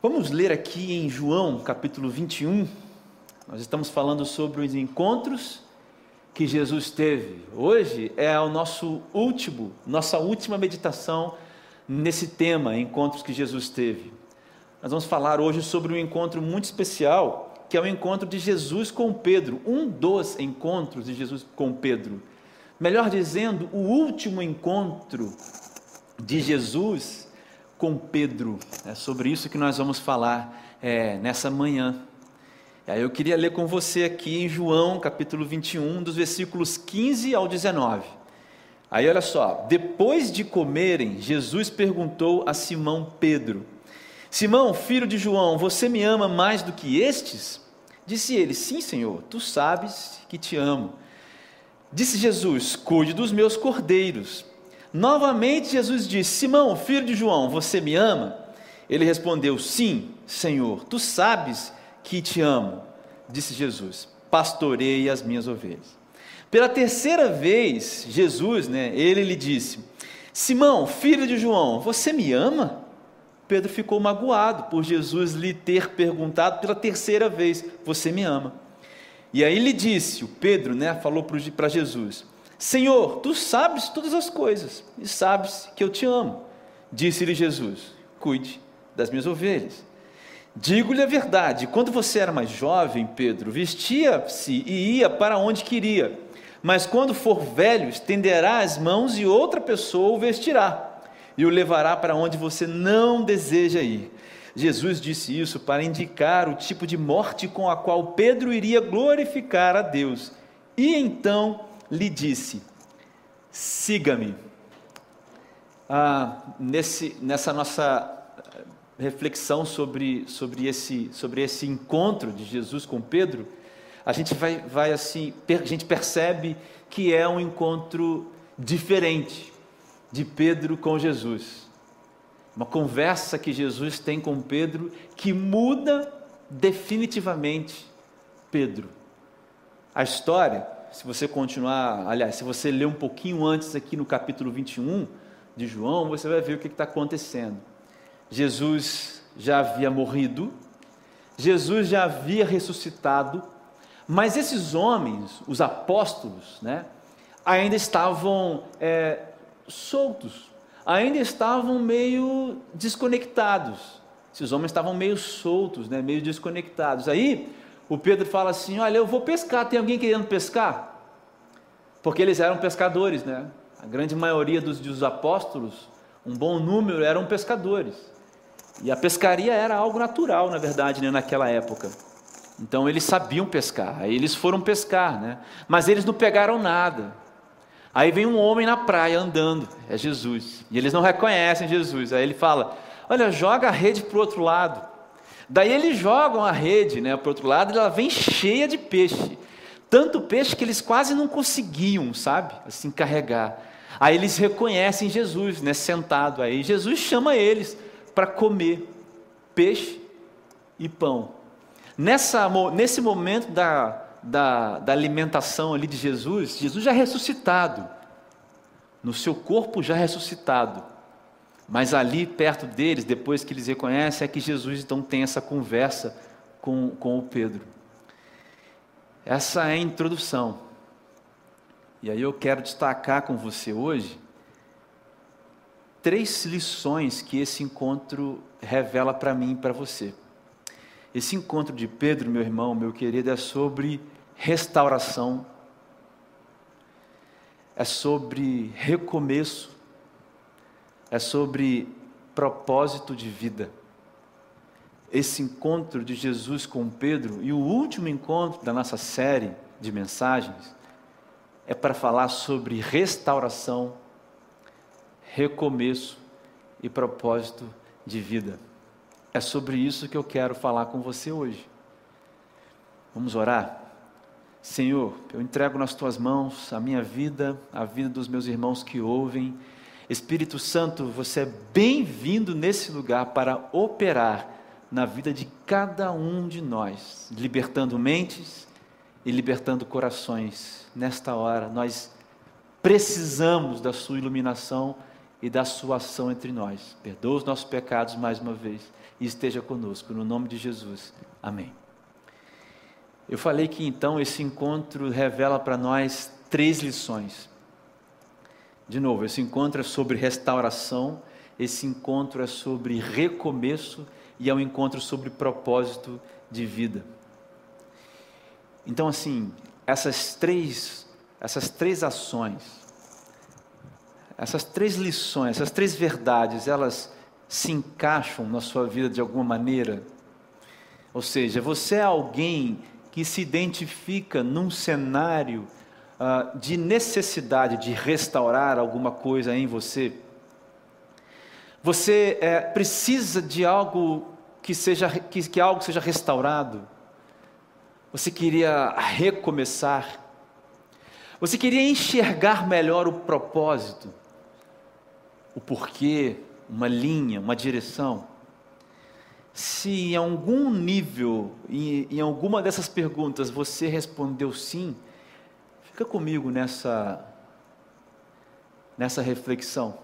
Vamos ler aqui em João, capítulo 21. Nós estamos falando sobre os encontros que Jesus teve. Hoje é o nosso último, nossa última meditação nesse tema, encontros que Jesus teve. Nós vamos falar hoje sobre um encontro muito especial, que é o encontro de Jesus com Pedro, um dos encontros de Jesus com Pedro. Melhor dizendo, o último encontro de Jesus com Pedro. É sobre isso que nós vamos falar é, nessa manhã. Aí eu queria ler com você aqui em João, capítulo 21, dos versículos 15 ao 19. Aí olha só, depois de comerem, Jesus perguntou a Simão Pedro: Simão, filho de João, você me ama mais do que estes? Disse ele: Sim, Senhor, tu sabes que te amo. Disse Jesus: Cuide dos meus cordeiros. Novamente Jesus disse: Simão, filho de João, você me ama? Ele respondeu: Sim, Senhor, tu sabes que te amo. Disse Jesus: Pastorei as minhas ovelhas. Pela terceira vez, Jesus, né, ele lhe disse: Simão, filho de João, você me ama? Pedro ficou magoado por Jesus lhe ter perguntado pela terceira vez: Você me ama? E aí ele disse, o Pedro, né, falou para Jesus: Senhor, tu sabes todas as coisas e sabes que eu te amo. Disse-lhe Jesus: Cuide das minhas ovelhas. Digo-lhe a verdade: quando você era mais jovem, Pedro, vestia-se e ia para onde queria. Mas quando for velho, estenderá as mãos e outra pessoa o vestirá e o levará para onde você não deseja ir. Jesus disse isso para indicar o tipo de morte com a qual Pedro iria glorificar a Deus. E então lhe disse: siga-me. Ah, nesse, nessa nossa eh, reflexão sobre, sobre, esse, sobre esse encontro de Jesus com Pedro, a gente vai, vai assim, a gente percebe que é um encontro diferente de Pedro com Jesus. Uma conversa que Jesus tem com Pedro que muda definitivamente Pedro. A história se você continuar, aliás, se você ler um pouquinho antes aqui no capítulo 21 de João, você vai ver o que está acontecendo. Jesus já havia morrido, Jesus já havia ressuscitado, mas esses homens, os apóstolos, né, ainda estavam é, soltos, ainda estavam meio desconectados. Esses homens estavam meio soltos, né, meio desconectados. Aí o Pedro fala assim: Olha, eu vou pescar, tem alguém querendo pescar? Porque eles eram pescadores, né? A grande maioria dos, dos apóstolos, um bom número, eram pescadores. E a pescaria era algo natural, na verdade, né, naquela época. Então eles sabiam pescar, aí eles foram pescar, né? Mas eles não pegaram nada. Aí vem um homem na praia andando, é Jesus, e eles não reconhecem Jesus. Aí ele fala: Olha, joga a rede para o outro lado. Daí eles jogam a rede né, para o outro lado e ela vem cheia de peixe. Tanto peixe que eles quase não conseguiam, sabe, assim, carregar. Aí eles reconhecem Jesus, né, sentado aí. Jesus chama eles para comer peixe e pão. Nessa, nesse momento da, da, da alimentação ali de Jesus, Jesus já ressuscitado, no seu corpo já ressuscitado. Mas ali perto deles, depois que eles reconhecem, é que Jesus então tem essa conversa com, com o Pedro. Essa é a introdução. E aí eu quero destacar com você hoje três lições que esse encontro revela para mim e para você. Esse encontro de Pedro, meu irmão, meu querido, é sobre restauração, é sobre recomeço, é sobre propósito de vida. Esse encontro de Jesus com Pedro e o último encontro da nossa série de mensagens é para falar sobre restauração, recomeço e propósito de vida. É sobre isso que eu quero falar com você hoje. Vamos orar? Senhor, eu entrego nas tuas mãos a minha vida, a vida dos meus irmãos que ouvem Espírito Santo, você é bem-vindo nesse lugar para operar na vida de cada um de nós, libertando mentes e libertando corações. Nesta hora, nós precisamos da Sua iluminação e da Sua ação entre nós. Perdoa os nossos pecados mais uma vez e esteja conosco. No nome de Jesus. Amém. Eu falei que então esse encontro revela para nós três lições. De novo, esse encontro é sobre restauração, esse encontro é sobre recomeço e é um encontro sobre propósito de vida. Então, assim, essas três, essas três ações, essas três lições, essas três verdades, elas se encaixam na sua vida de alguma maneira? Ou seja, você é alguém que se identifica num cenário uh, de necessidade de restaurar alguma coisa em você? Você é, precisa de algo que seja que, que algo seja restaurado? Você queria recomeçar? Você queria enxergar melhor o propósito, o porquê, uma linha, uma direção? Se em algum nível, em, em alguma dessas perguntas você respondeu sim, fica comigo nessa, nessa reflexão.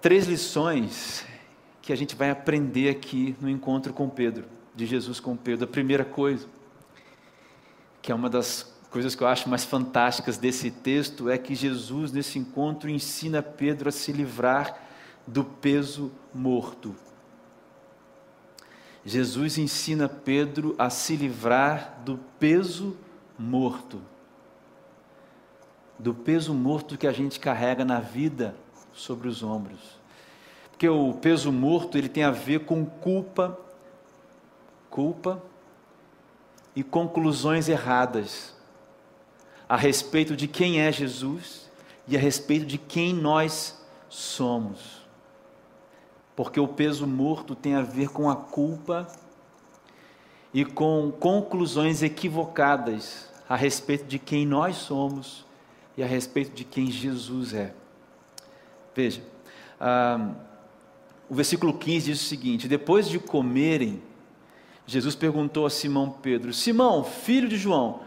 Três lições que a gente vai aprender aqui no encontro com Pedro, de Jesus com Pedro. A primeira coisa, que é uma das coisas que eu acho mais fantásticas desse texto, é que Jesus, nesse encontro, ensina Pedro a se livrar do peso morto. Jesus ensina Pedro a se livrar do peso morto. Do peso morto que a gente carrega na vida sobre os ombros. Porque o peso morto, ele tem a ver com culpa, culpa e conclusões erradas a respeito de quem é Jesus e a respeito de quem nós somos. Porque o peso morto tem a ver com a culpa e com conclusões equivocadas a respeito de quem nós somos e a respeito de quem Jesus é. Veja, ah, o versículo 15 diz o seguinte: Depois de comerem, Jesus perguntou a Simão Pedro: Simão, filho de João,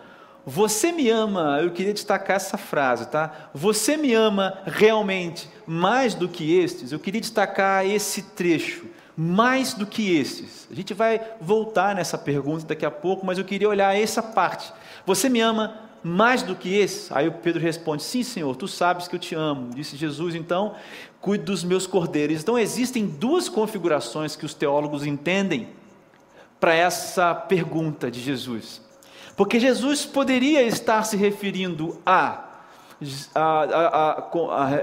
você me ama? Eu queria destacar essa frase, tá? Você me ama realmente mais do que estes? Eu queria destacar esse trecho, mais do que estes. A gente vai voltar nessa pergunta daqui a pouco, mas eu queria olhar essa parte. Você me ama mais do que esse? Aí o Pedro responde: Sim, Senhor, tu sabes que eu te amo. Disse Jesus, então, cuide dos meus cordeiros. Então, existem duas configurações que os teólogos entendem para essa pergunta de Jesus. Porque Jesus poderia estar se referindo a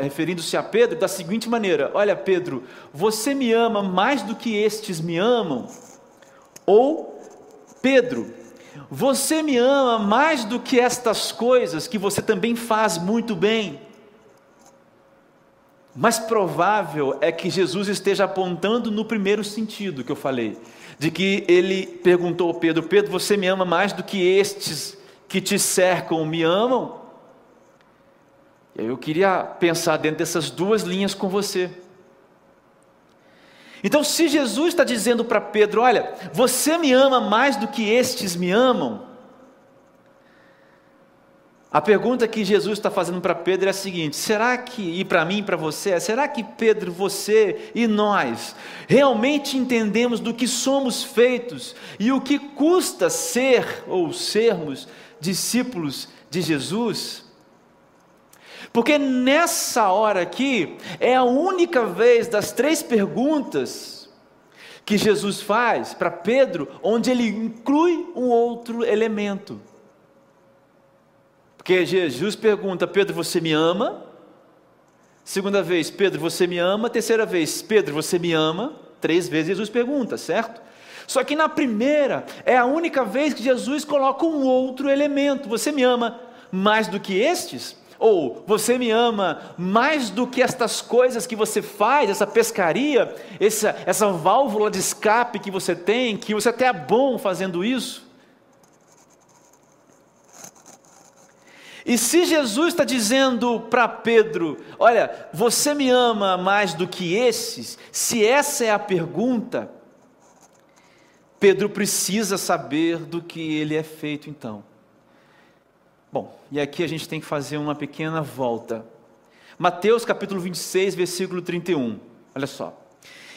referindo-se a Pedro da seguinte maneira: Olha, Pedro, você me ama mais do que estes me amam? Ou, Pedro, você me ama mais do que estas coisas que você também faz muito bem. Mais provável é que Jesus esteja apontando no primeiro sentido que eu falei, de que ele perguntou a Pedro: Pedro, você me ama mais do que estes que te cercam me amam? Eu queria pensar dentro dessas duas linhas com você. Então, se Jesus está dizendo para Pedro: Olha, você me ama mais do que estes me amam. A pergunta que Jesus está fazendo para Pedro é a seguinte: será que, e para mim e para você, é, será que Pedro, você e nós realmente entendemos do que somos feitos e o que custa ser ou sermos discípulos de Jesus? Porque nessa hora aqui é a única vez das três perguntas que Jesus faz para Pedro, onde ele inclui um outro elemento. Porque Jesus pergunta: Pedro, você me ama? Segunda vez, Pedro, você me ama? Terceira vez, Pedro, você me ama? Três vezes Jesus pergunta, certo? Só que na primeira é a única vez que Jesus coloca um outro elemento: Você me ama mais do que estes? Ou você me ama mais do que estas coisas que você faz, essa pescaria, essa, essa válvula de escape que você tem, que você até é bom fazendo isso? E se Jesus está dizendo para Pedro: Olha, você me ama mais do que esses? Se essa é a pergunta, Pedro precisa saber do que ele é feito então. Bom, e aqui a gente tem que fazer uma pequena volta. Mateus capítulo 26, versículo 31. Olha só.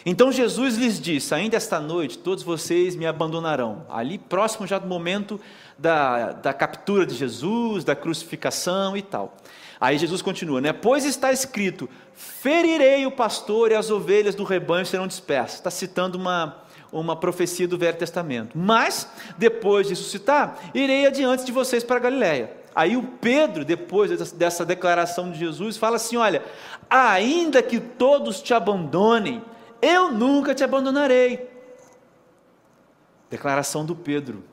Então Jesus lhes disse: Ainda esta noite todos vocês me abandonarão. Ali próximo já do momento da, da captura de Jesus, da crucificação e tal. Aí Jesus continua, né? Pois está escrito: ferirei o pastor e as ovelhas do rebanho serão dispersas. Está citando uma, uma profecia do Velho Testamento. Mas, depois de ressuscitar, irei adiante de vocês para Galiléia. Aí o Pedro, depois dessa declaração de Jesus, fala assim: Olha, ainda que todos te abandonem, eu nunca te abandonarei. Declaração do Pedro.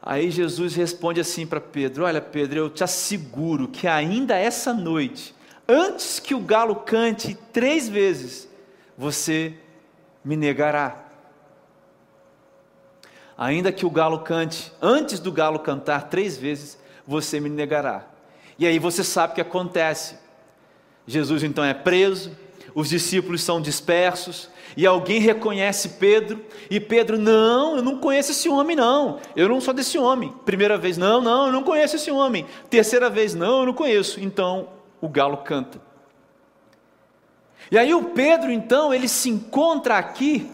Aí Jesus responde assim para Pedro: Olha, Pedro, eu te asseguro que ainda essa noite, antes que o galo cante três vezes, você me negará. Ainda que o galo cante, antes do galo cantar três vezes, você me negará. E aí você sabe o que acontece. Jesus então é preso, os discípulos são dispersos, e alguém reconhece Pedro, e Pedro, não, eu não conheço esse homem, não, eu não sou desse homem. Primeira vez, não, não, eu não conheço esse homem. Terceira vez, não, eu não conheço. Então o galo canta. E aí o Pedro, então, ele se encontra aqui,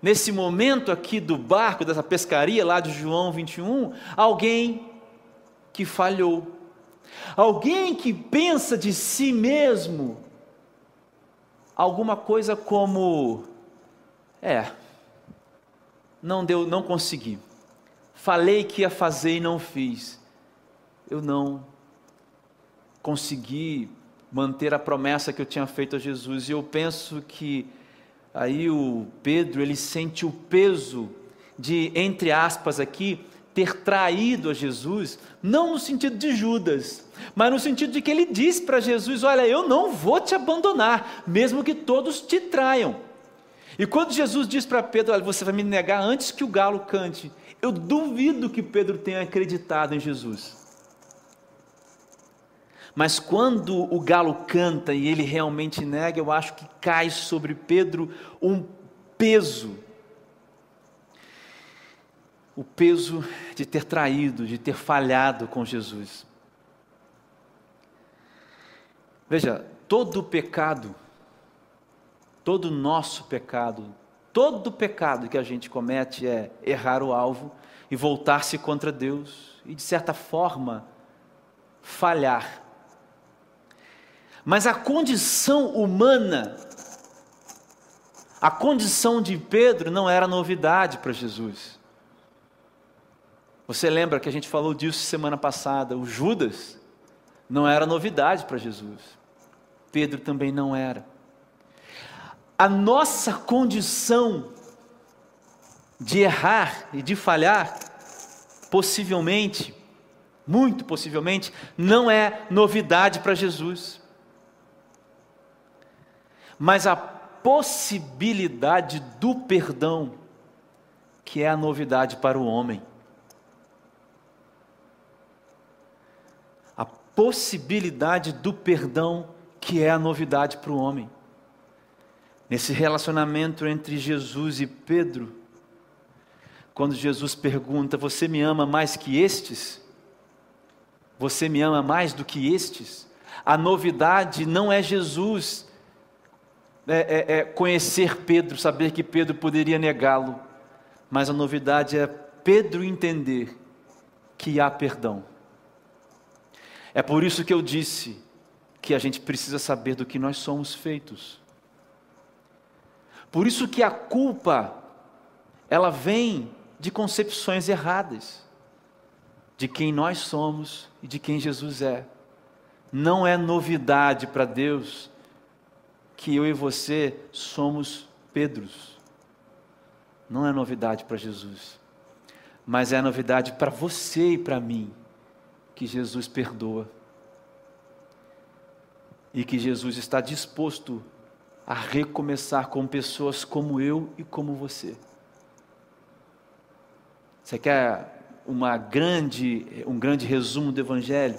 nesse momento aqui do barco, dessa pescaria lá de João 21, alguém que falhou. Alguém que pensa de si mesmo alguma coisa como é, não deu, não consegui. Falei que ia fazer e não fiz. Eu não consegui manter a promessa que eu tinha feito a Jesus. E eu penso que aí o Pedro, ele sente o peso de, entre aspas aqui, ter traído a Jesus, não no sentido de Judas, mas no sentido de que ele disse para Jesus: Olha, eu não vou te abandonar, mesmo que todos te traiam. E quando Jesus diz para Pedro: Olha, você vai me negar antes que o galo cante, eu duvido que Pedro tenha acreditado em Jesus. Mas quando o galo canta e ele realmente nega, eu acho que cai sobre Pedro um peso. O peso de ter traído, de ter falhado com Jesus. Veja, todo pecado todo nosso pecado, todo pecado que a gente comete é errar o alvo e voltar-se contra Deus e, de certa forma, falhar. Mas a condição humana, a condição de Pedro não era novidade para Jesus. Você lembra que a gente falou disso semana passada? O Judas não era novidade para Jesus. Pedro também não era a nossa condição de errar e de falhar, possivelmente, muito possivelmente, não é novidade para Jesus. Mas a possibilidade do perdão, que é a novidade para o homem. A possibilidade do perdão, que é a novidade para o homem nesse relacionamento entre Jesus e Pedro, quando Jesus pergunta: Você me ama mais que estes? Você me ama mais do que estes? A novidade não é Jesus é, é, é conhecer Pedro, saber que Pedro poderia negá-lo, mas a novidade é Pedro entender que há perdão. É por isso que eu disse que a gente precisa saber do que nós somos feitos. Por isso que a culpa ela vem de concepções erradas de quem nós somos e de quem Jesus é. Não é novidade para Deus que eu e você somos Pedros. Não é novidade para Jesus. Mas é novidade para você e para mim que Jesus perdoa. E que Jesus está disposto a recomeçar com pessoas como eu e como você. Você quer uma grande, um grande resumo do Evangelho?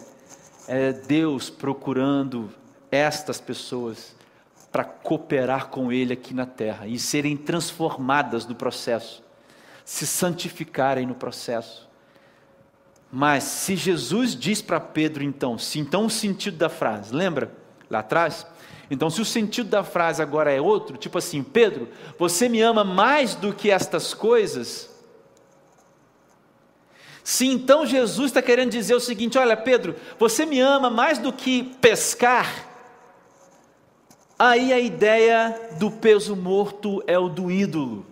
É Deus procurando estas pessoas para cooperar com Ele aqui na terra e serem transformadas no processo, se santificarem no processo. Mas se Jesus diz para Pedro, então, se então o sentido da frase, lembra lá atrás? Então, se o sentido da frase agora é outro, tipo assim, Pedro, você me ama mais do que estas coisas? Se então Jesus está querendo dizer o seguinte: olha, Pedro, você me ama mais do que pescar? Aí a ideia do peso morto é o do ídolo.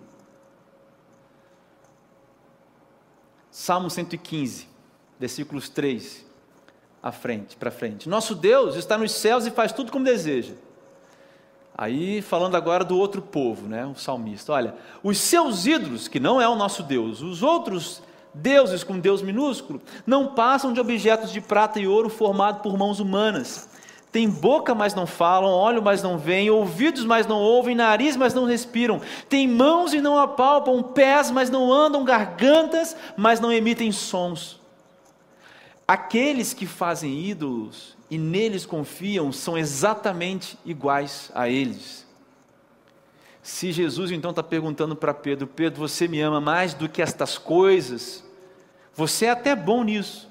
Salmo 115, versículos 3 à frente, para frente. Nosso Deus está nos céus e faz tudo como deseja. Aí, falando agora do outro povo, né, o salmista. Olha, os seus ídolos, que não é o nosso Deus, os outros deuses com Deus minúsculo, não passam de objetos de prata e ouro formados por mãos humanas. Tem boca, mas não falam, olho, mas não veem, ouvidos, mas não ouvem, nariz, mas não respiram. Tem mãos e não apalpam, pés, mas não andam, gargantas, mas não emitem sons. Aqueles que fazem ídolos e neles confiam são exatamente iguais a eles. Se Jesus então está perguntando para Pedro: Pedro, você me ama mais do que estas coisas? Você é até bom nisso.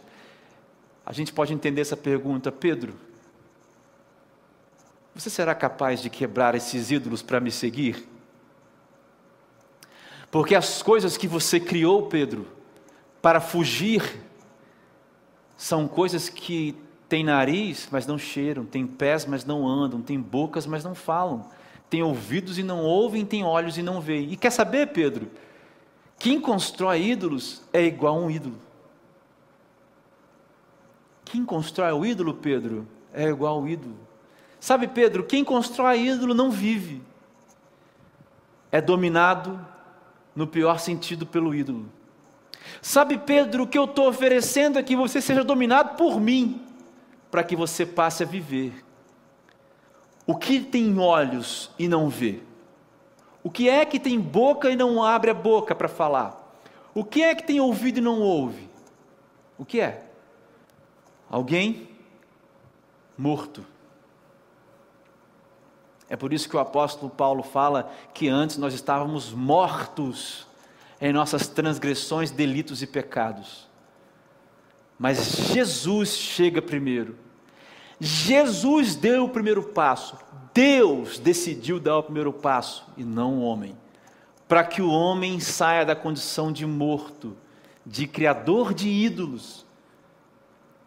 A gente pode entender essa pergunta, Pedro. Você será capaz de quebrar esses ídolos para me seguir? Porque as coisas que você criou, Pedro, para fugir, são coisas que têm nariz, mas não cheiram, têm pés, mas não andam, têm bocas, mas não falam, têm ouvidos e não ouvem, têm olhos e não veem. E quer saber, Pedro? Quem constrói ídolos é igual a um ídolo. Quem constrói o ídolo, Pedro, é igual ao ídolo. Sabe, Pedro, quem constrói ídolo não vive, é dominado, no pior sentido, pelo ídolo. Sabe, Pedro, o que eu estou oferecendo é que você seja dominado por mim, para que você passe a viver. O que tem olhos e não vê? O que é que tem boca e não abre a boca para falar? O que é que tem ouvido e não ouve? O que é? Alguém morto. É por isso que o apóstolo Paulo fala que antes nós estávamos mortos em nossas transgressões, delitos e pecados. Mas Jesus chega primeiro. Jesus deu o primeiro passo. Deus decidiu dar o primeiro passo e não o homem. Para que o homem saia da condição de morto, de criador de ídolos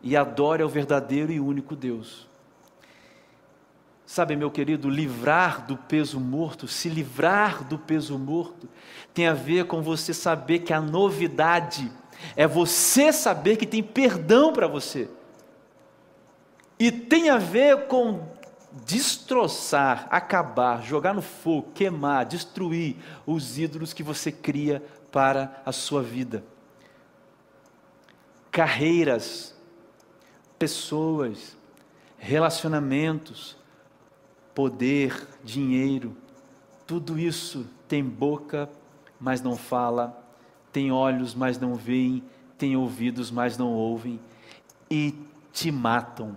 e adore ao verdadeiro e único Deus. Sabe, meu querido, livrar do peso morto, se livrar do peso morto, tem a ver com você saber que a novidade é você saber que tem perdão para você. E tem a ver com destroçar, acabar, jogar no fogo, queimar, destruir os ídolos que você cria para a sua vida. Carreiras, pessoas, relacionamentos, poder, dinheiro, tudo isso tem boca, mas não fala, tem olhos, mas não veem, tem ouvidos, mas não ouvem, e te matam,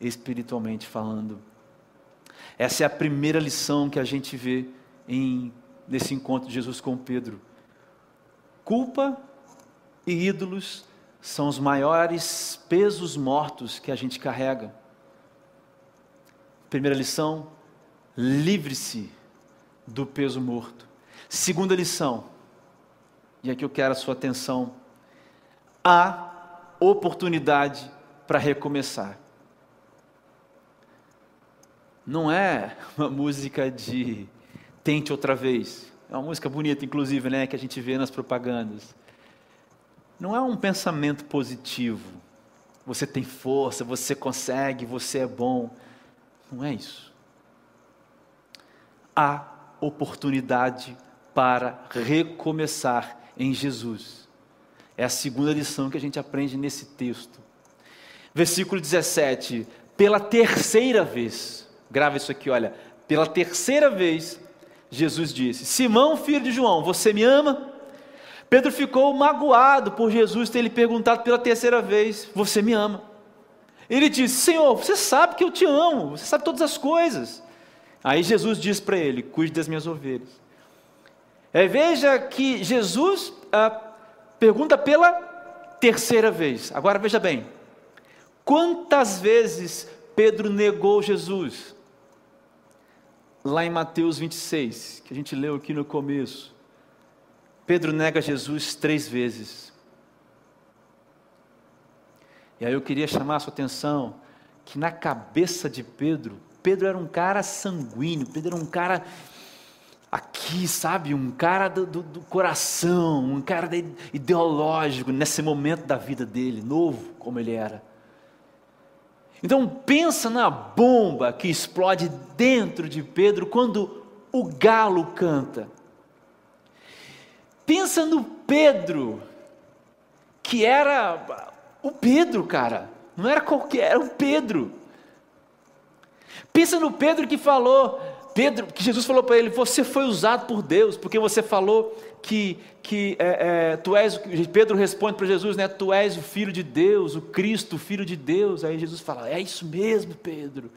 espiritualmente falando. Essa é a primeira lição que a gente vê em, nesse encontro de Jesus com Pedro. Culpa e ídolos são os maiores pesos mortos que a gente carrega. Primeira lição: livre-se do peso morto. Segunda lição, e aqui eu quero a sua atenção: há oportunidade para recomeçar. Não é uma música de tente outra vez. É uma música bonita, inclusive, né, que a gente vê nas propagandas. Não é um pensamento positivo. Você tem força, você consegue, você é bom. Não é isso. Há oportunidade para recomeçar em Jesus. É a segunda lição que a gente aprende nesse texto. Versículo 17: pela terceira vez, grava isso aqui, olha, pela terceira vez, Jesus disse: Simão, filho de João, você me ama? Pedro ficou magoado por Jesus ter lhe perguntado pela terceira vez: Você me ama? Ele disse: Senhor, você sabe que eu te amo, você sabe todas as coisas. Aí Jesus diz para ele: Cuide das minhas ovelhas. É, veja que Jesus ah, pergunta pela terceira vez. Agora veja bem: quantas vezes Pedro negou Jesus? Lá em Mateus 26, que a gente leu aqui no começo. Pedro nega Jesus três vezes. E aí eu queria chamar a sua atenção que na cabeça de Pedro, Pedro era um cara sanguíneo, Pedro era um cara aqui, sabe, um cara do, do, do coração, um cara ideológico nesse momento da vida dele, novo como ele era. Então pensa na bomba que explode dentro de Pedro quando o galo canta. Pensa no Pedro, que era o Pedro, cara. Não era qualquer, era o Pedro. Pensa no Pedro que falou, Pedro, que Jesus falou para ele: Você foi usado por Deus, porque você falou que, que é, é, tu és. Pedro responde para Jesus, né? Tu és o filho de Deus, o Cristo, o filho de Deus. Aí Jesus fala: É isso mesmo, Pedro.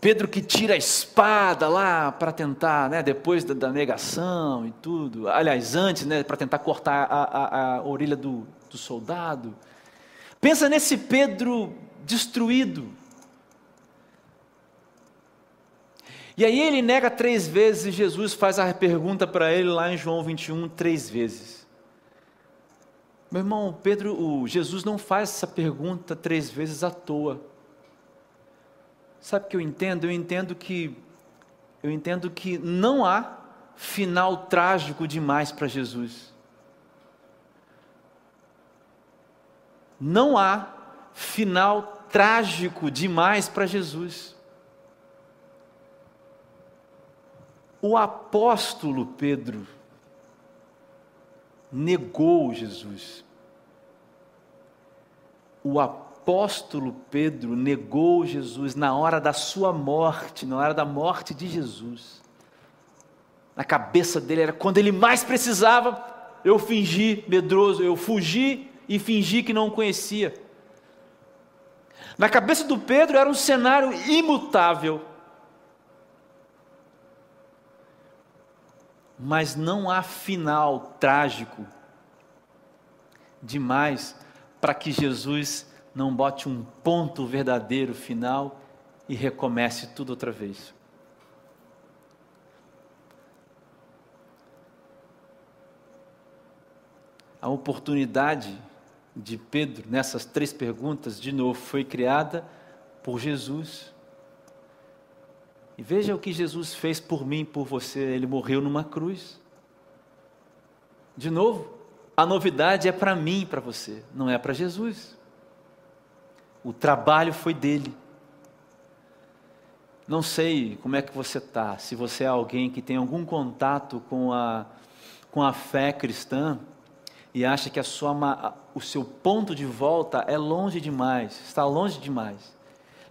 Pedro que tira a espada lá para tentar, né, depois da, da, negação e tudo, aliás, antes, né, para tentar cortar a, a, a orelha do, do soldado. Pensa nesse Pedro destruído. E aí ele nega três vezes e Jesus faz a pergunta para ele lá em João 21, três vezes. Meu irmão, Pedro, o Jesus não faz essa pergunta três vezes à toa. Sabe o que eu entendo? Eu entendo que eu entendo que não há final trágico demais para Jesus. Não há final trágico demais para Jesus. O apóstolo Pedro negou Jesus. O apóstolo Pedro negou Jesus na hora da sua morte, na hora da morte de Jesus. Na cabeça dele era quando ele mais precisava, eu fingi medroso, eu fugi e fingi que não o conhecia. Na cabeça do Pedro era um cenário imutável. mas não há final trágico demais para que Jesus não bote um ponto verdadeiro final e recomece tudo outra vez. A oportunidade de Pedro nessas três perguntas, de novo, foi criada por Jesus. E veja o que Jesus fez por mim, por você. Ele morreu numa cruz. De novo, a novidade é para mim para você, não é para Jesus. O trabalho foi dele. Não sei como é que você está, se você é alguém que tem algum contato com a, com a fé cristã e acha que a sua, o seu ponto de volta é longe demais, está longe demais,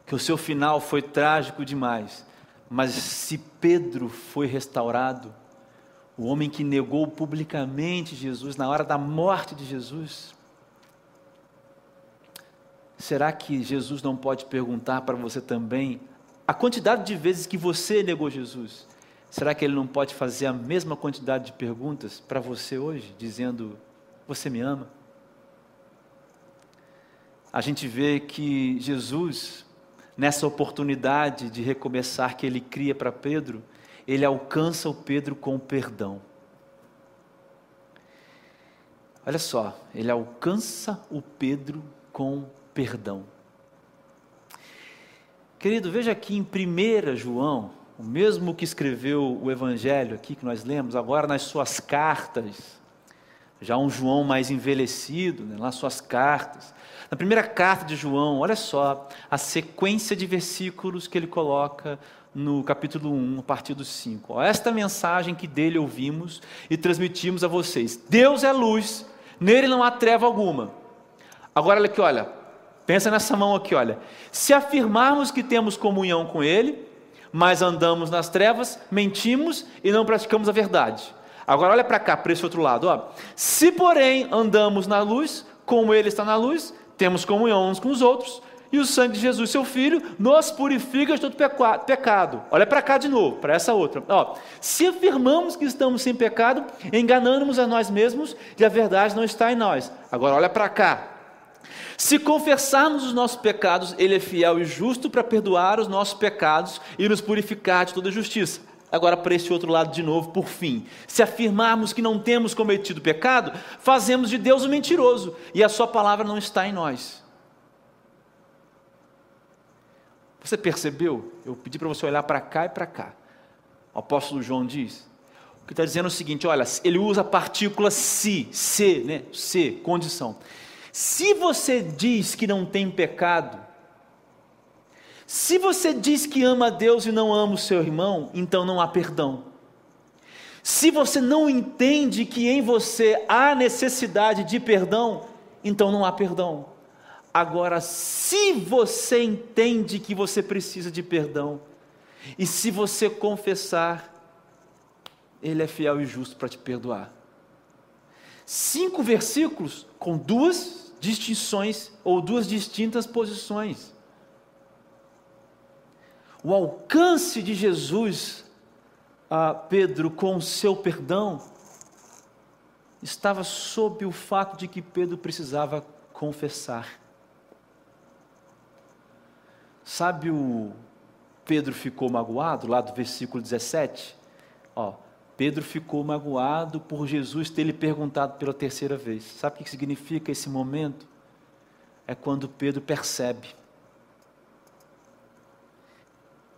que o seu final foi trágico demais. Mas se Pedro foi restaurado, o homem que negou publicamente Jesus na hora da morte de Jesus, será que Jesus não pode perguntar para você também a quantidade de vezes que você negou Jesus? Será que ele não pode fazer a mesma quantidade de perguntas para você hoje, dizendo: Você me ama? A gente vê que Jesus nessa oportunidade de recomeçar que ele cria para Pedro, ele alcança o Pedro com perdão. Olha só, ele alcança o Pedro com perdão. Querido, veja aqui em 1 João, o mesmo que escreveu o Evangelho aqui que nós lemos, agora nas suas cartas, já um João mais envelhecido, né, nas suas cartas. Na primeira carta de João, olha só a sequência de versículos que ele coloca no capítulo 1, a partir do 5. esta mensagem que dele ouvimos e transmitimos a vocês. Deus é luz, nele não há treva alguma. Agora olha aqui, olha, pensa nessa mão aqui, olha. Se afirmarmos que temos comunhão com ele, mas andamos nas trevas, mentimos e não praticamos a verdade. Agora olha para cá, para esse outro lado. Ó. Se, porém, andamos na luz, como Ele está na luz, temos comunhão uns com os outros, e o sangue de Jesus, seu Filho, nos purifica de todo pecado. Olha para cá de novo, para essa outra. Ó, se afirmamos que estamos sem pecado, enganamos a nós mesmos e a verdade não está em nós. Agora olha para cá. Se confessarmos os nossos pecados, Ele é fiel e justo para perdoar os nossos pecados e nos purificar de toda justiça. Agora, para esse outro lado de novo, por fim, se afirmarmos que não temos cometido pecado, fazemos de Deus um mentiroso e a Sua palavra não está em nós. Você percebeu? Eu pedi para você olhar para cá e para cá. O apóstolo João diz: que está dizendo o seguinte: olha, ele usa a partícula se, se, né? Se, condição. Se você diz que não tem pecado, se você diz que ama a Deus e não ama o seu irmão, então não há perdão. Se você não entende que em você há necessidade de perdão, então não há perdão. Agora, se você entende que você precisa de perdão, e se você confessar, Ele é fiel e justo para te perdoar. Cinco versículos com duas distinções ou duas distintas posições. O alcance de Jesus a Pedro com o seu perdão estava sob o fato de que Pedro precisava confessar. Sabe o Pedro ficou magoado, lá do versículo 17? Ó, Pedro ficou magoado por Jesus ter lhe perguntado pela terceira vez. Sabe o que significa esse momento? É quando Pedro percebe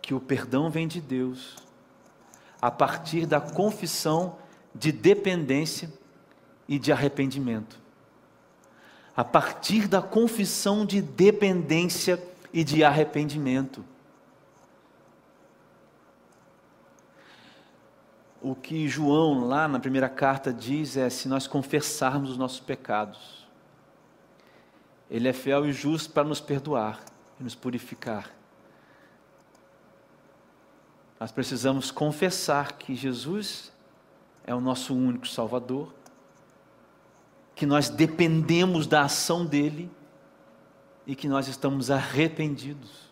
que o perdão vem de Deus a partir da confissão de dependência e de arrependimento. A partir da confissão de dependência e de arrependimento. O que João, lá na primeira carta, diz é: se nós confessarmos os nossos pecados, Ele é fiel e justo para nos perdoar e nos purificar. Nós precisamos confessar que Jesus é o nosso único Salvador, que nós dependemos da ação dEle e que nós estamos arrependidos.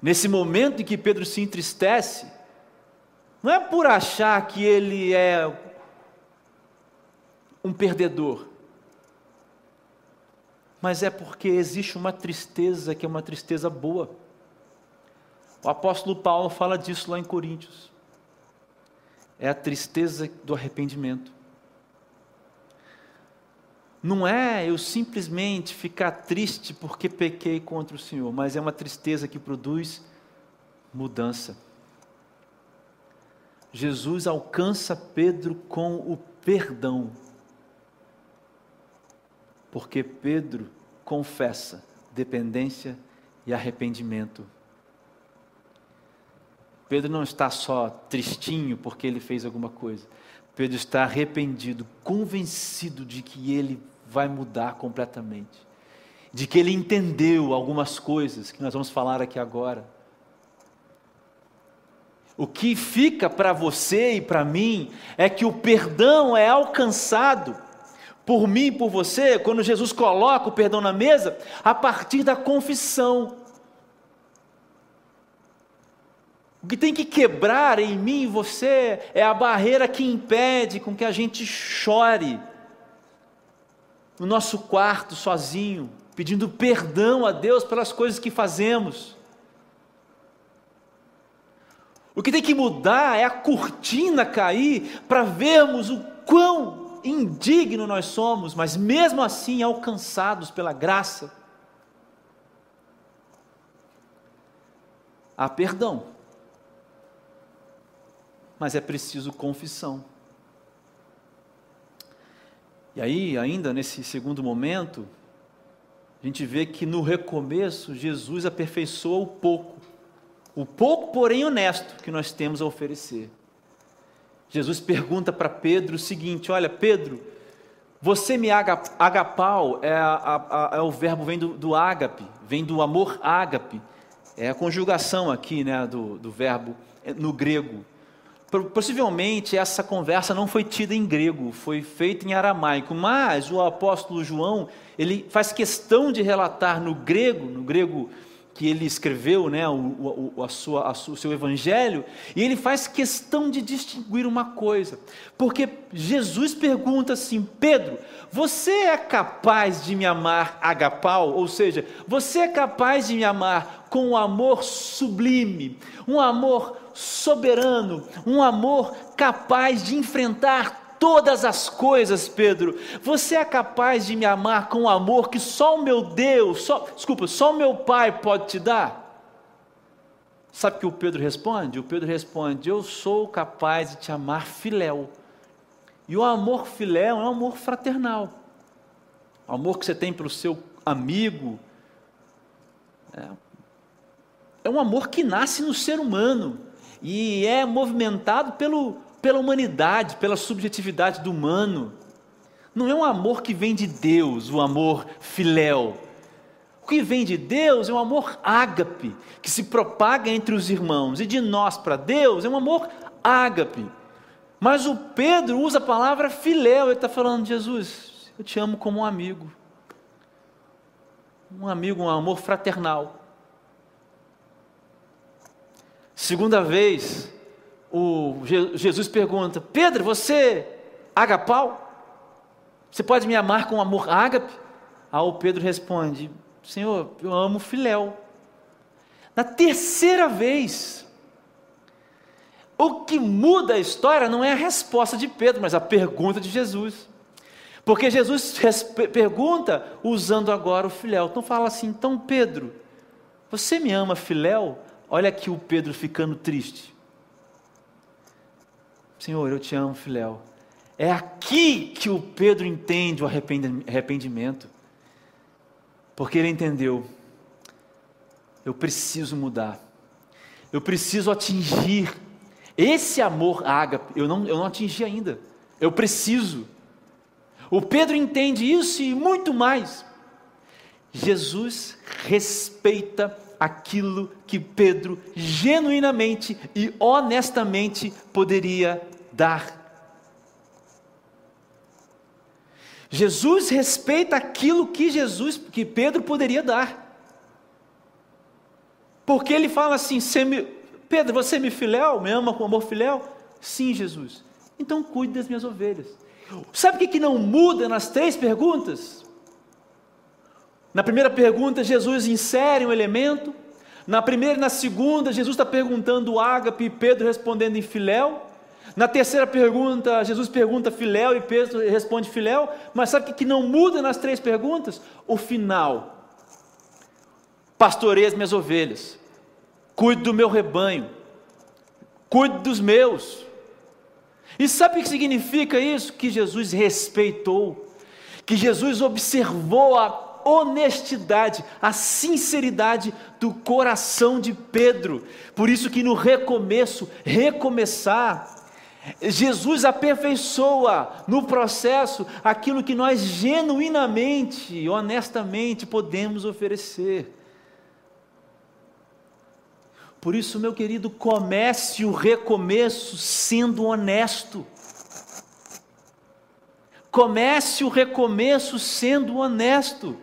Nesse momento em que Pedro se entristece, não é por achar que ele é um perdedor, mas é porque existe uma tristeza que é uma tristeza boa. O apóstolo Paulo fala disso lá em Coríntios. É a tristeza do arrependimento. Não é eu simplesmente ficar triste porque pequei contra o Senhor, mas é uma tristeza que produz mudança. Jesus alcança Pedro com o perdão, porque Pedro confessa dependência e arrependimento. Pedro não está só tristinho porque ele fez alguma coisa. Pedro está arrependido, convencido de que ele vai mudar completamente, de que ele entendeu algumas coisas que nós vamos falar aqui agora o que fica para você e para mim é que o perdão é alcançado por mim e por você, quando Jesus coloca o perdão na mesa, a partir da confissão. O que tem que quebrar em mim e você é a barreira que impede com que a gente chore no nosso quarto sozinho, pedindo perdão a Deus pelas coisas que fazemos. O que tem que mudar é a cortina cair para vermos o quão indigno nós somos, mas mesmo assim alcançados pela graça. Há perdão, mas é preciso confissão. E aí, ainda nesse segundo momento, a gente vê que no recomeço Jesus aperfeiçoa o pouco o pouco, porém honesto, que nós temos a oferecer. Jesus pergunta para Pedro o seguinte: Olha, Pedro, você me agapau, é, a, a, é o verbo vem do, do ágape, vem do amor ágape, é a conjugação aqui né, do, do verbo é, no grego. Possivelmente essa conversa não foi tida em grego, foi feita em aramaico, mas o apóstolo João ele faz questão de relatar no grego, no grego que ele escreveu, né, o, o, a sua, a o seu evangelho, e ele faz questão de distinguir uma coisa, porque Jesus pergunta assim: Pedro, você é capaz de me amar agapau? Ou seja, você é capaz de me amar com um amor sublime, um amor soberano, um amor capaz de enfrentar todas as coisas, Pedro. Você é capaz de me amar com um amor que só o meu Deus, só, desculpa, só o meu Pai pode te dar? Sabe o que o Pedro responde? O Pedro responde: Eu sou capaz de te amar filéu. E o amor filéu é um amor fraternal. O amor que você tem pelo seu amigo. É, é um amor que nasce no ser humano e é movimentado pelo, pela humanidade, pela subjetividade do humano. Não é um amor que vem de Deus, o amor filéu. O que vem de Deus é um amor ágape, que se propaga entre os irmãos, e de nós para Deus é um amor ágape. Mas o Pedro usa a palavra filéu, ele está falando, Jesus, eu te amo como um amigo. Um amigo, um amor fraternal. Segunda vez, o Jesus pergunta: Pedro, você agapau? Você pode me amar com amor ágape? Aí o Pedro responde: Senhor, eu amo filéu. Na terceira vez, o que muda a história não é a resposta de Pedro, mas a pergunta de Jesus. Porque Jesus pergunta usando agora o filéu. Então fala assim: então Pedro, você me ama filéu? Olha aqui o Pedro ficando triste. Senhor, eu te amo, filéu. É aqui que o Pedro entende o arrependimento. Porque ele entendeu, eu preciso mudar. Eu preciso atingir esse amor ágape. Eu não, eu não atingi ainda. Eu preciso. O Pedro entende isso e muito mais. Jesus respeita aquilo que Pedro genuinamente e honestamente poderia dar. Jesus respeita aquilo que Jesus, que Pedro poderia dar. Porque ele fala assim: me, Pedro, você me filéu, me ama com amor filéu? Sim, Jesus. Então cuide das minhas ovelhas. Sabe o que, que não muda nas três perguntas? Na primeira pergunta, Jesus insere um elemento. Na primeira e na segunda, Jesus está perguntando ágape e Pedro respondendo em filéu. Na terceira pergunta, Jesus pergunta filéu e Pedro responde filéu. Mas sabe o que não muda nas três perguntas? O final. Pastorei as minhas ovelhas. Cuide do meu rebanho. Cuide dos meus. E sabe o que significa isso? Que Jesus respeitou, que Jesus observou a honestidade, a sinceridade do coração de Pedro. Por isso que no recomeço, recomeçar, Jesus aperfeiçoa no processo aquilo que nós genuinamente, honestamente podemos oferecer. Por isso, meu querido, comece o recomeço sendo honesto. Comece o recomeço sendo honesto.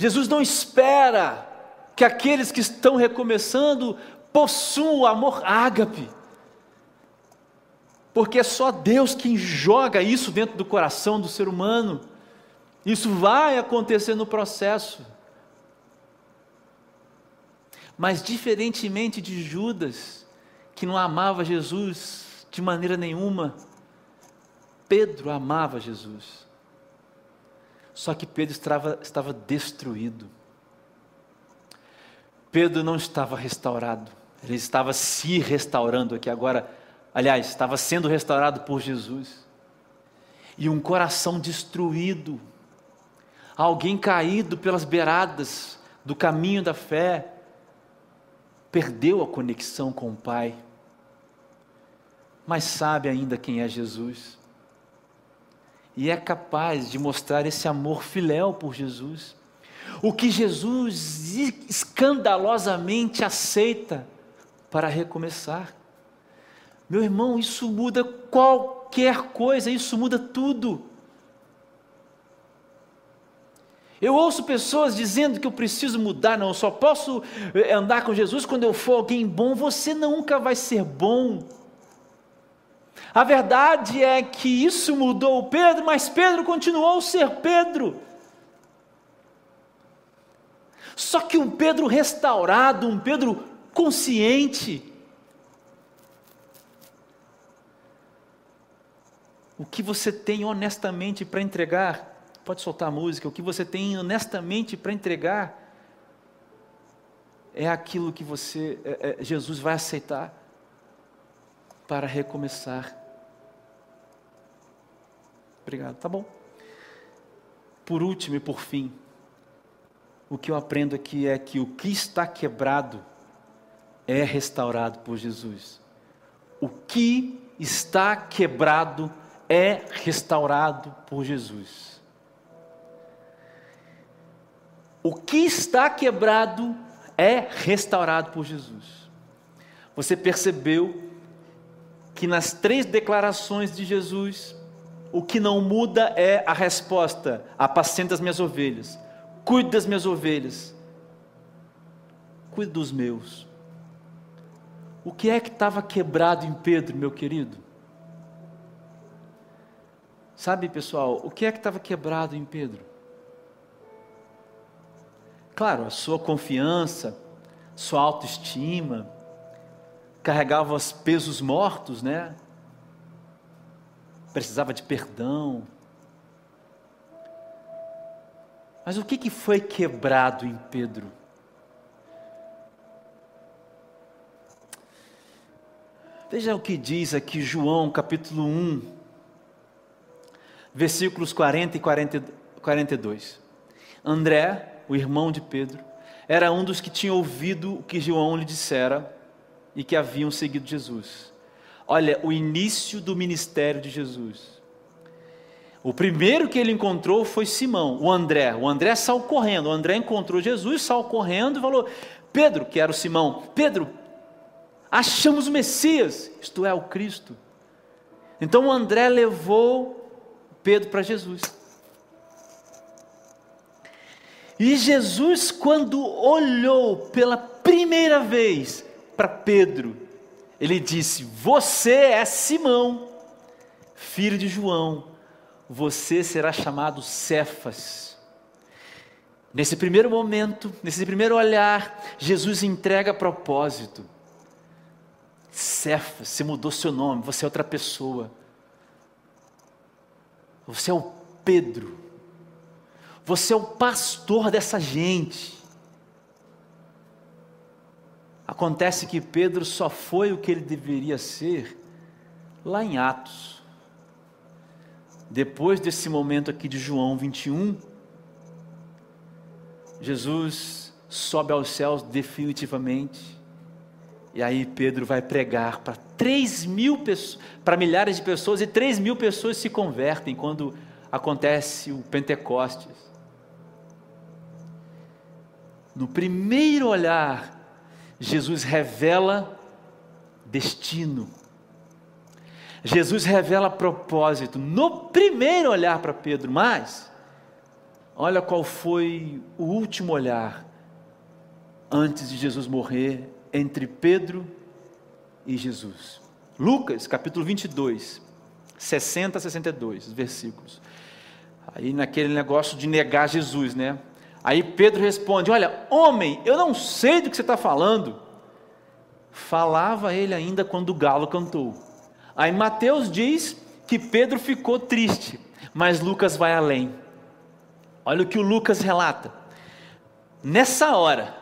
Jesus não espera que aqueles que estão recomeçando possuam o amor ágape, porque é só Deus quem joga isso dentro do coração do ser humano. Isso vai acontecer no processo. Mas, diferentemente de Judas, que não amava Jesus de maneira nenhuma, Pedro amava Jesus. Só que Pedro estava, estava destruído. Pedro não estava restaurado, ele estava se restaurando aqui agora, aliás, estava sendo restaurado por Jesus. E um coração destruído, alguém caído pelas beiradas do caminho da fé, perdeu a conexão com o Pai, mas sabe ainda quem é Jesus e é capaz de mostrar esse amor filéu por Jesus. O que Jesus escandalosamente aceita para recomeçar. Meu irmão, isso muda qualquer coisa, isso muda tudo. Eu ouço pessoas dizendo que eu preciso mudar, não, eu só posso eh, andar com Jesus quando eu for alguém bom. Você nunca vai ser bom. A verdade é que isso mudou Pedro, mas Pedro continuou a ser Pedro. Só que um Pedro restaurado, um Pedro consciente. O que você tem honestamente para entregar? Pode soltar a música. O que você tem honestamente para entregar é aquilo que você, é, é, Jesus vai aceitar para recomeçar. Obrigado, tá bom. Por último e por fim, o que eu aprendo aqui é que o que está quebrado é restaurado por Jesus. O que está quebrado é restaurado por Jesus. O que está quebrado é restaurado por Jesus. Você percebeu que nas três declarações de Jesus, o que não muda é a resposta: apacenta as minhas ovelhas, cuide das minhas ovelhas, cuide dos meus. O que é que estava quebrado em Pedro, meu querido? Sabe, pessoal, o que é que estava quebrado em Pedro? Claro, a sua confiança, sua autoestima, carregava os pesos mortos, né? Precisava de perdão. Mas o que, que foi quebrado em Pedro? Veja o que diz aqui João capítulo 1, versículos 40 e 40, 42. André, o irmão de Pedro, era um dos que tinha ouvido o que João lhe dissera e que haviam seguido Jesus. Olha, o início do ministério de Jesus. O primeiro que ele encontrou foi Simão, o André. O André saiu correndo. O André encontrou Jesus, saiu correndo e falou: Pedro, que era o Simão, Pedro, achamos o Messias, isto é, o Cristo. Então o André levou Pedro para Jesus. E Jesus, quando olhou pela primeira vez para Pedro, ele disse: Você é Simão, filho de João, você será chamado Cefas. Nesse primeiro momento, nesse primeiro olhar, Jesus entrega propósito. Cefa, você mudou seu nome, você é outra pessoa. Você é o Pedro. Você é o pastor dessa gente. Acontece que Pedro só foi o que ele deveria ser lá em Atos. Depois desse momento aqui de João 21, Jesus sobe aos céus definitivamente e aí Pedro vai pregar para três mil pessoas, para milhares de pessoas, e três mil pessoas se convertem quando acontece o Pentecostes. No primeiro olhar, Jesus revela destino. Jesus revela propósito no primeiro olhar para Pedro, mas olha qual foi o último olhar antes de Jesus morrer entre Pedro e Jesus. Lucas, capítulo 22, 60 a 62 versículos. Aí naquele negócio de negar Jesus, né? Aí Pedro responde: Olha, homem, eu não sei do que você está falando. Falava ele ainda quando o galo cantou. Aí Mateus diz que Pedro ficou triste, mas Lucas vai além. Olha o que o Lucas relata. Nessa hora,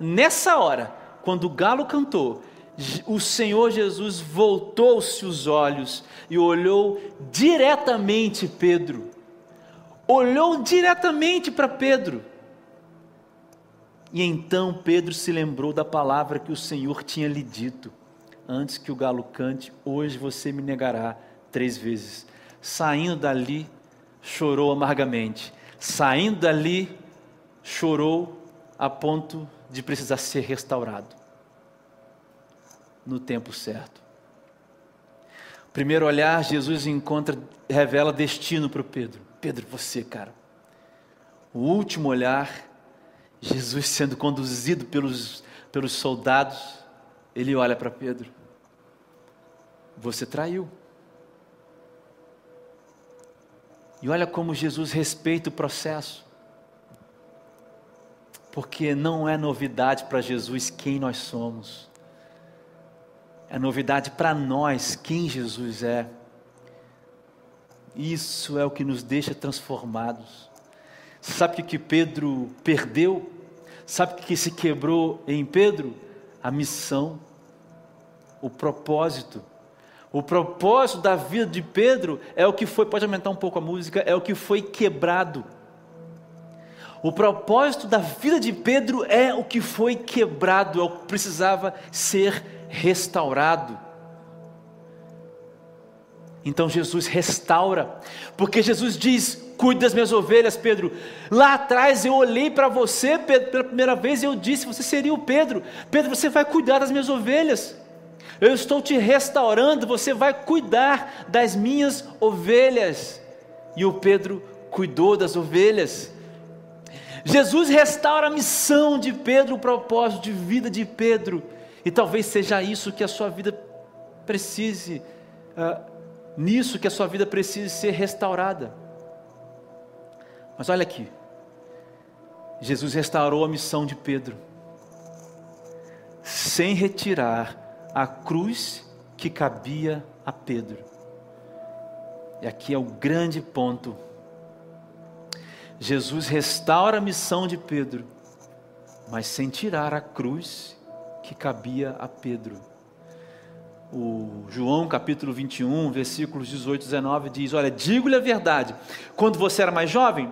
nessa hora, quando o galo cantou, o Senhor Jesus voltou-se os olhos e olhou diretamente Pedro. Olhou diretamente para Pedro. E então Pedro se lembrou da palavra que o Senhor tinha lhe dito: Antes que o galo cante, hoje você me negará três vezes. Saindo dali, chorou amargamente. Saindo dali, chorou a ponto de precisar ser restaurado no tempo certo. Primeiro olhar, Jesus encontra, revela destino para o Pedro. Pedro, você, cara, o último olhar, Jesus sendo conduzido pelos, pelos soldados, ele olha para Pedro: Você traiu. E olha como Jesus respeita o processo. Porque não é novidade para Jesus quem nós somos. É novidade para nós quem Jesus é. Isso é o que nos deixa transformados. Sabe o que Pedro perdeu? Sabe o que se quebrou em Pedro? A missão, o propósito. O propósito da vida de Pedro é o que foi, pode aumentar um pouco a música, é o que foi quebrado. O propósito da vida de Pedro é o que foi quebrado, é o que precisava ser restaurado. Então Jesus restaura, porque Jesus diz: Cuide das minhas ovelhas, Pedro. Lá atrás eu olhei para você, Pedro, pela primeira vez, e eu disse: Você seria o Pedro. Pedro, você vai cuidar das minhas ovelhas. Eu estou te restaurando, você vai cuidar das minhas ovelhas. E o Pedro cuidou das ovelhas. Jesus restaura a missão de Pedro, o propósito de vida de Pedro. E talvez seja isso que a sua vida precise, uh, nisso que a sua vida precise ser restaurada. Mas olha aqui, Jesus restaurou a missão de Pedro, sem retirar a cruz que cabia a Pedro. E aqui é o grande ponto. Jesus restaura a missão de Pedro, mas sem tirar a cruz que cabia a Pedro. O João capítulo 21, versículos 18 e 19 diz: Olha, digo-lhe a verdade, quando você era mais jovem,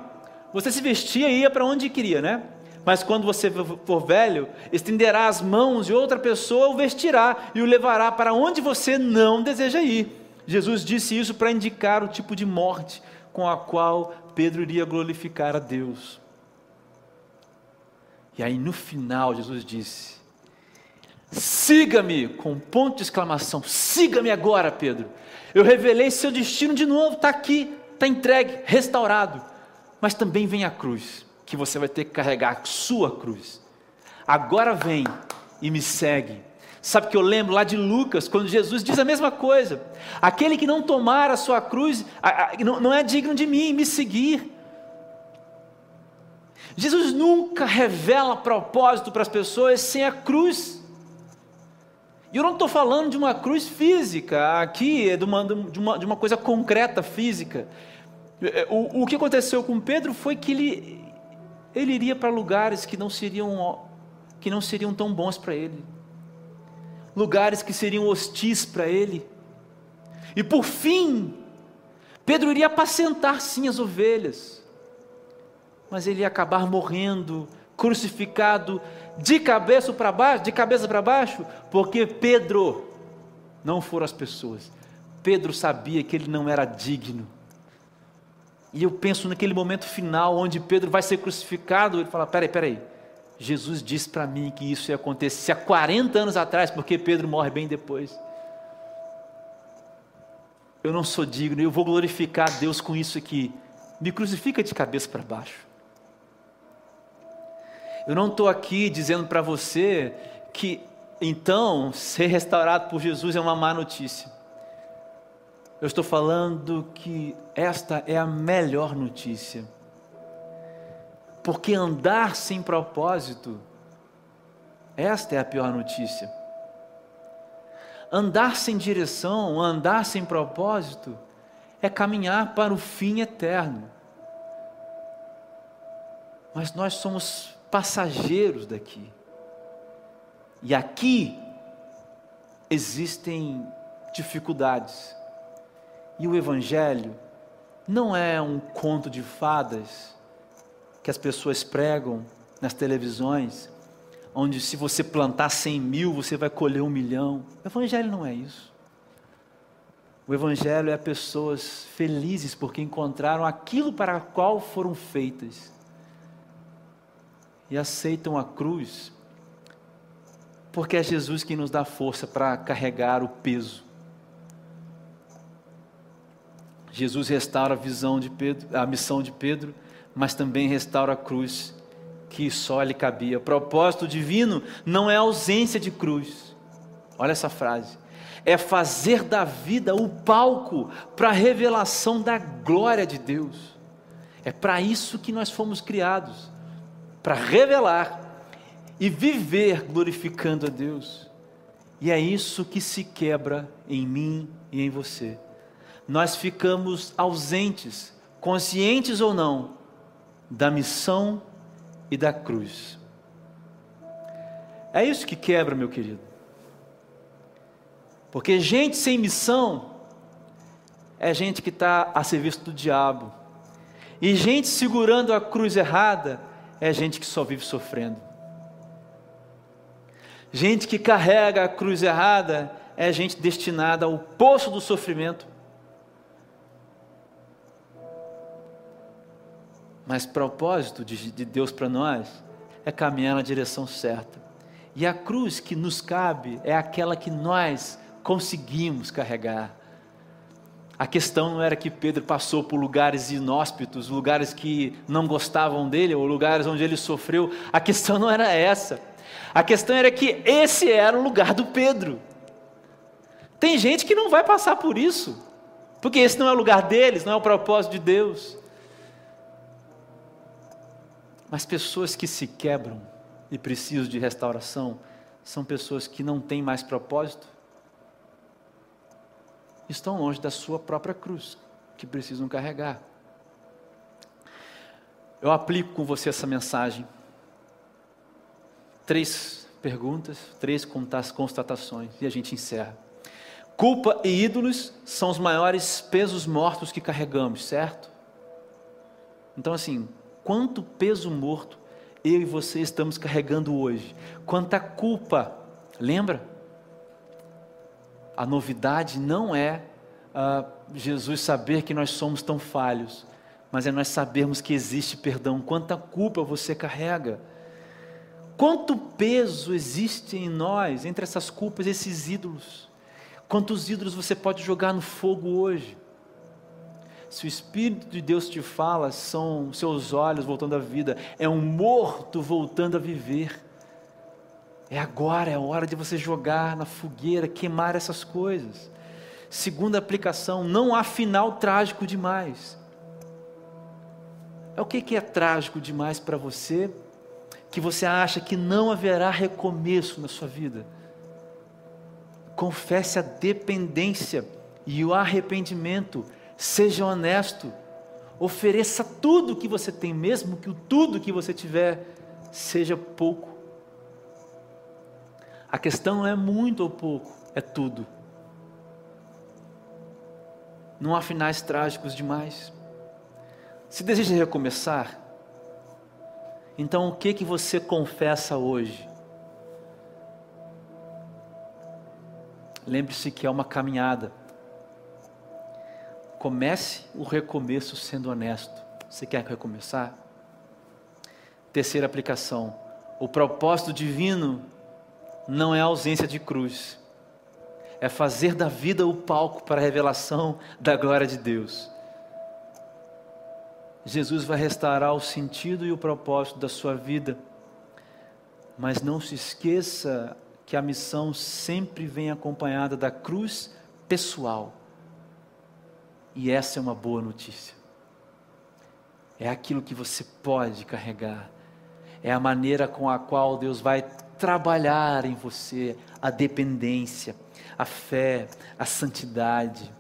você se vestia e ia para onde queria, né? Mas quando você for velho, estenderá as mãos e outra pessoa o vestirá e o levará para onde você não deseja ir. Jesus disse isso para indicar o tipo de morte com a qual Pedro iria glorificar a Deus. E aí no final Jesus disse: Siga-me, com um ponto de exclamação, siga-me agora, Pedro. Eu revelei seu destino de novo, está aqui, está entregue, restaurado. Mas também vem a cruz, que você vai ter que carregar sua cruz. Agora vem e me segue. Sabe que eu lembro lá de Lucas, quando Jesus diz a mesma coisa: aquele que não tomar a sua cruz, não é digno de mim, me seguir. Jesus nunca revela propósito para as pessoas sem a cruz. E eu não estou falando de uma cruz física, aqui é de uma, de uma, de uma coisa concreta física. É, o, o que aconteceu com Pedro foi que ele, ele iria para lugares que não seriam, que não seriam tão bons para ele, lugares que seriam hostis para ele. E por fim, Pedro iria apacentar sim as ovelhas, mas ele ia acabar morrendo, crucificado de cabeça para baixo, de cabeça para baixo, porque Pedro não foram as pessoas. Pedro sabia que ele não era digno. E eu penso naquele momento final onde Pedro vai ser crucificado, ele fala: "Peraí, peraí. Jesus disse para mim que isso ia acontecer há 40 anos atrás, porque Pedro morre bem depois. Eu não sou digno, eu vou glorificar Deus com isso aqui. Me crucifica de cabeça para baixo. Eu não estou aqui dizendo para você que então ser restaurado por Jesus é uma má notícia. Eu estou falando que esta é a melhor notícia. Porque andar sem propósito, esta é a pior notícia. Andar sem direção, andar sem propósito, é caminhar para o fim eterno. Mas nós somos passageiros daqui. E aqui existem dificuldades. E o Evangelho não é um conto de fadas que as pessoas pregam nas televisões, onde se você plantar cem mil, você vai colher um milhão. O Evangelho não é isso. O Evangelho é pessoas felizes porque encontraram aquilo para o qual foram feitas e aceitam a cruz, porque é Jesus quem nos dá força para carregar o peso. Jesus restaura a visão de Pedro, a missão de Pedro, mas também restaura a cruz que só lhe cabia. Propósito divino não é ausência de cruz. Olha essa frase. É fazer da vida o palco para a revelação da glória de Deus. É para isso que nós fomos criados para revelar e viver glorificando a Deus. E é isso que se quebra em mim e em você. Nós ficamos ausentes, conscientes ou não, da missão e da cruz. É isso que quebra, meu querido. Porque gente sem missão é gente que está a serviço do diabo. E gente segurando a cruz errada é gente que só vive sofrendo. Gente que carrega a cruz errada é gente destinada ao poço do sofrimento. Mas propósito de, de Deus para nós é caminhar na direção certa. E a cruz que nos cabe é aquela que nós conseguimos carregar. A questão não era que Pedro passou por lugares inóspitos, lugares que não gostavam dele, ou lugares onde ele sofreu. A questão não era essa. A questão era que esse era o lugar do Pedro. Tem gente que não vai passar por isso, porque esse não é o lugar deles, não é o propósito de Deus. Mas pessoas que se quebram e precisam de restauração são pessoas que não têm mais propósito, estão longe da sua própria cruz, que precisam carregar. Eu aplico com você essa mensagem. Três perguntas, três constatações e a gente encerra. Culpa e ídolos são os maiores pesos mortos que carregamos, certo? Então, assim, quanto peso morto eu e você estamos carregando hoje, quanta culpa, lembra? A novidade não é uh, Jesus saber que nós somos tão falhos, mas é nós sabermos que existe perdão. Quanta culpa você carrega, quanto peso existe em nós, entre essas culpas, esses ídolos. Quantos ídolos você pode jogar no fogo hoje? Se o Espírito de Deus te fala, são seus olhos voltando à vida, é um morto voltando a viver. É agora, é hora de você jogar na fogueira, queimar essas coisas. Segunda aplicação, não há final trágico demais. É o que, que é trágico demais para você, que você acha que não haverá recomeço na sua vida? Confesse a dependência e o arrependimento seja honesto, ofereça tudo o que você tem, mesmo que o tudo que você tiver seja pouco. A questão não é muito ou pouco, é tudo. Não há finais trágicos demais. Se deseja recomeçar, então o que que você confessa hoje? Lembre-se que é uma caminhada. Comece o recomeço sendo honesto. Você quer recomeçar? Terceira aplicação: o propósito divino não é a ausência de cruz, é fazer da vida o palco para a revelação da glória de Deus. Jesus vai restaurar o sentido e o propósito da sua vida, mas não se esqueça que a missão sempre vem acompanhada da cruz pessoal e essa é uma boa notícia. É aquilo que você pode carregar. É a maneira com a qual Deus vai trabalhar em você a dependência, a fé, a santidade.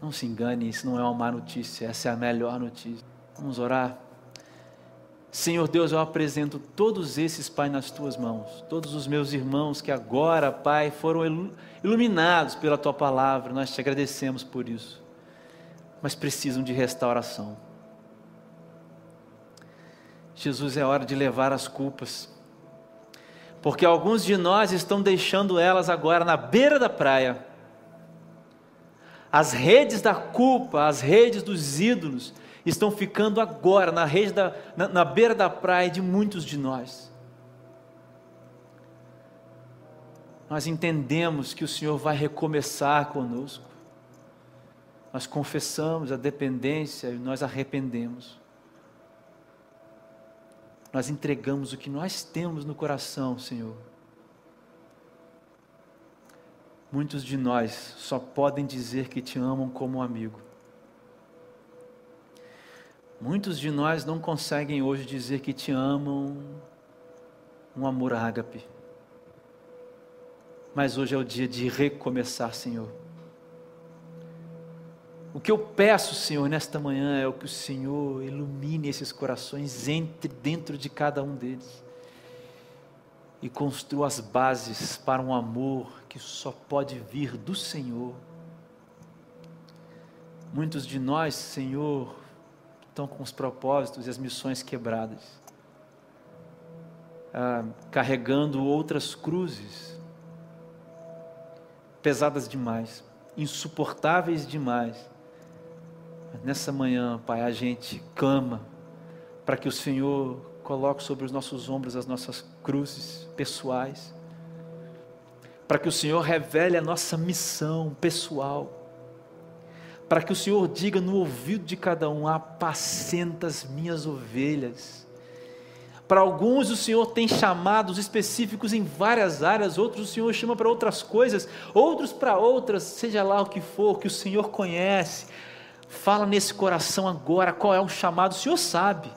Não se engane, isso não é uma má notícia, essa é a melhor notícia. Vamos orar? Senhor Deus, eu apresento todos esses, Pai, nas tuas mãos. Todos os meus irmãos que agora, Pai, foram iluminados pela tua palavra, nós te agradecemos por isso. Mas precisam de restauração. Jesus, é hora de levar as culpas. Porque alguns de nós estão deixando elas agora na beira da praia. As redes da culpa, as redes dos ídolos, estão ficando agora na, rede da, na, na beira da praia de muitos de nós. Nós entendemos que o Senhor vai recomeçar conosco, nós confessamos a dependência e nós arrependemos. Nós entregamos o que nós temos no coração, Senhor. Muitos de nós só podem dizer que te amam como um amigo. Muitos de nós não conseguem hoje dizer que te amam um amor ágape. Mas hoje é o dia de recomeçar, Senhor. O que eu peço, Senhor, nesta manhã é o que o Senhor ilumine esses corações, entre dentro de cada um deles e construa as bases para um amor que só pode vir do Senhor. Muitos de nós, Senhor, estão com os propósitos e as missões quebradas, ah, carregando outras cruzes, pesadas demais, insuportáveis demais. Nessa manhã, Pai, a gente clama para que o Senhor coloque sobre os nossos ombros as nossas cruzes pessoais, para que o Senhor revele a nossa missão pessoal para que o Senhor diga no ouvido de cada um: apacenta as minhas ovelhas. Para alguns o Senhor tem chamados específicos em várias áreas, outros o Senhor chama para outras coisas, outros para outras, seja lá o que for, que o Senhor conhece. Fala nesse coração agora qual é o chamado, o Senhor sabe.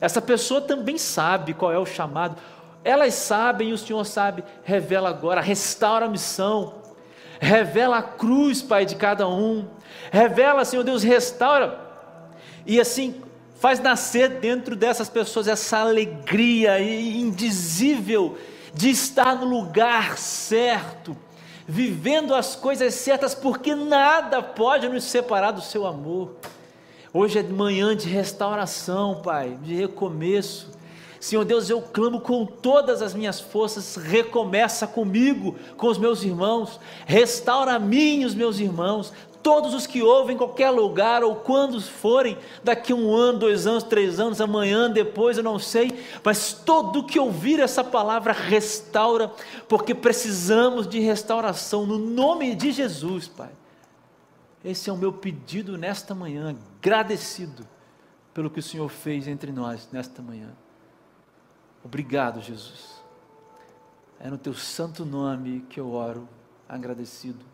Essa pessoa também sabe qual é o chamado. Elas sabem e o Senhor sabe. Revela agora, restaura a missão. Revela a cruz, Pai, de cada um Revela, Senhor Deus, restaura. E assim, faz nascer dentro dessas pessoas essa alegria indizível de estar no lugar certo, vivendo as coisas certas, porque nada pode nos separar do seu amor. Hoje é manhã de restauração, Pai, de recomeço. Senhor Deus, eu clamo com todas as minhas forças, recomeça comigo, com os meus irmãos, restaura a mim e os meus irmãos, todos os que ouvem em qualquer lugar, ou quando forem, daqui um ano, dois anos, três anos, amanhã, depois, eu não sei, mas todo que ouvir essa palavra restaura, porque precisamos de restauração, no nome de Jesus, Pai. Esse é o meu pedido nesta manhã, agradecido pelo que o Senhor fez entre nós nesta manhã. Obrigado, Jesus. É no teu santo nome que eu oro, agradecido.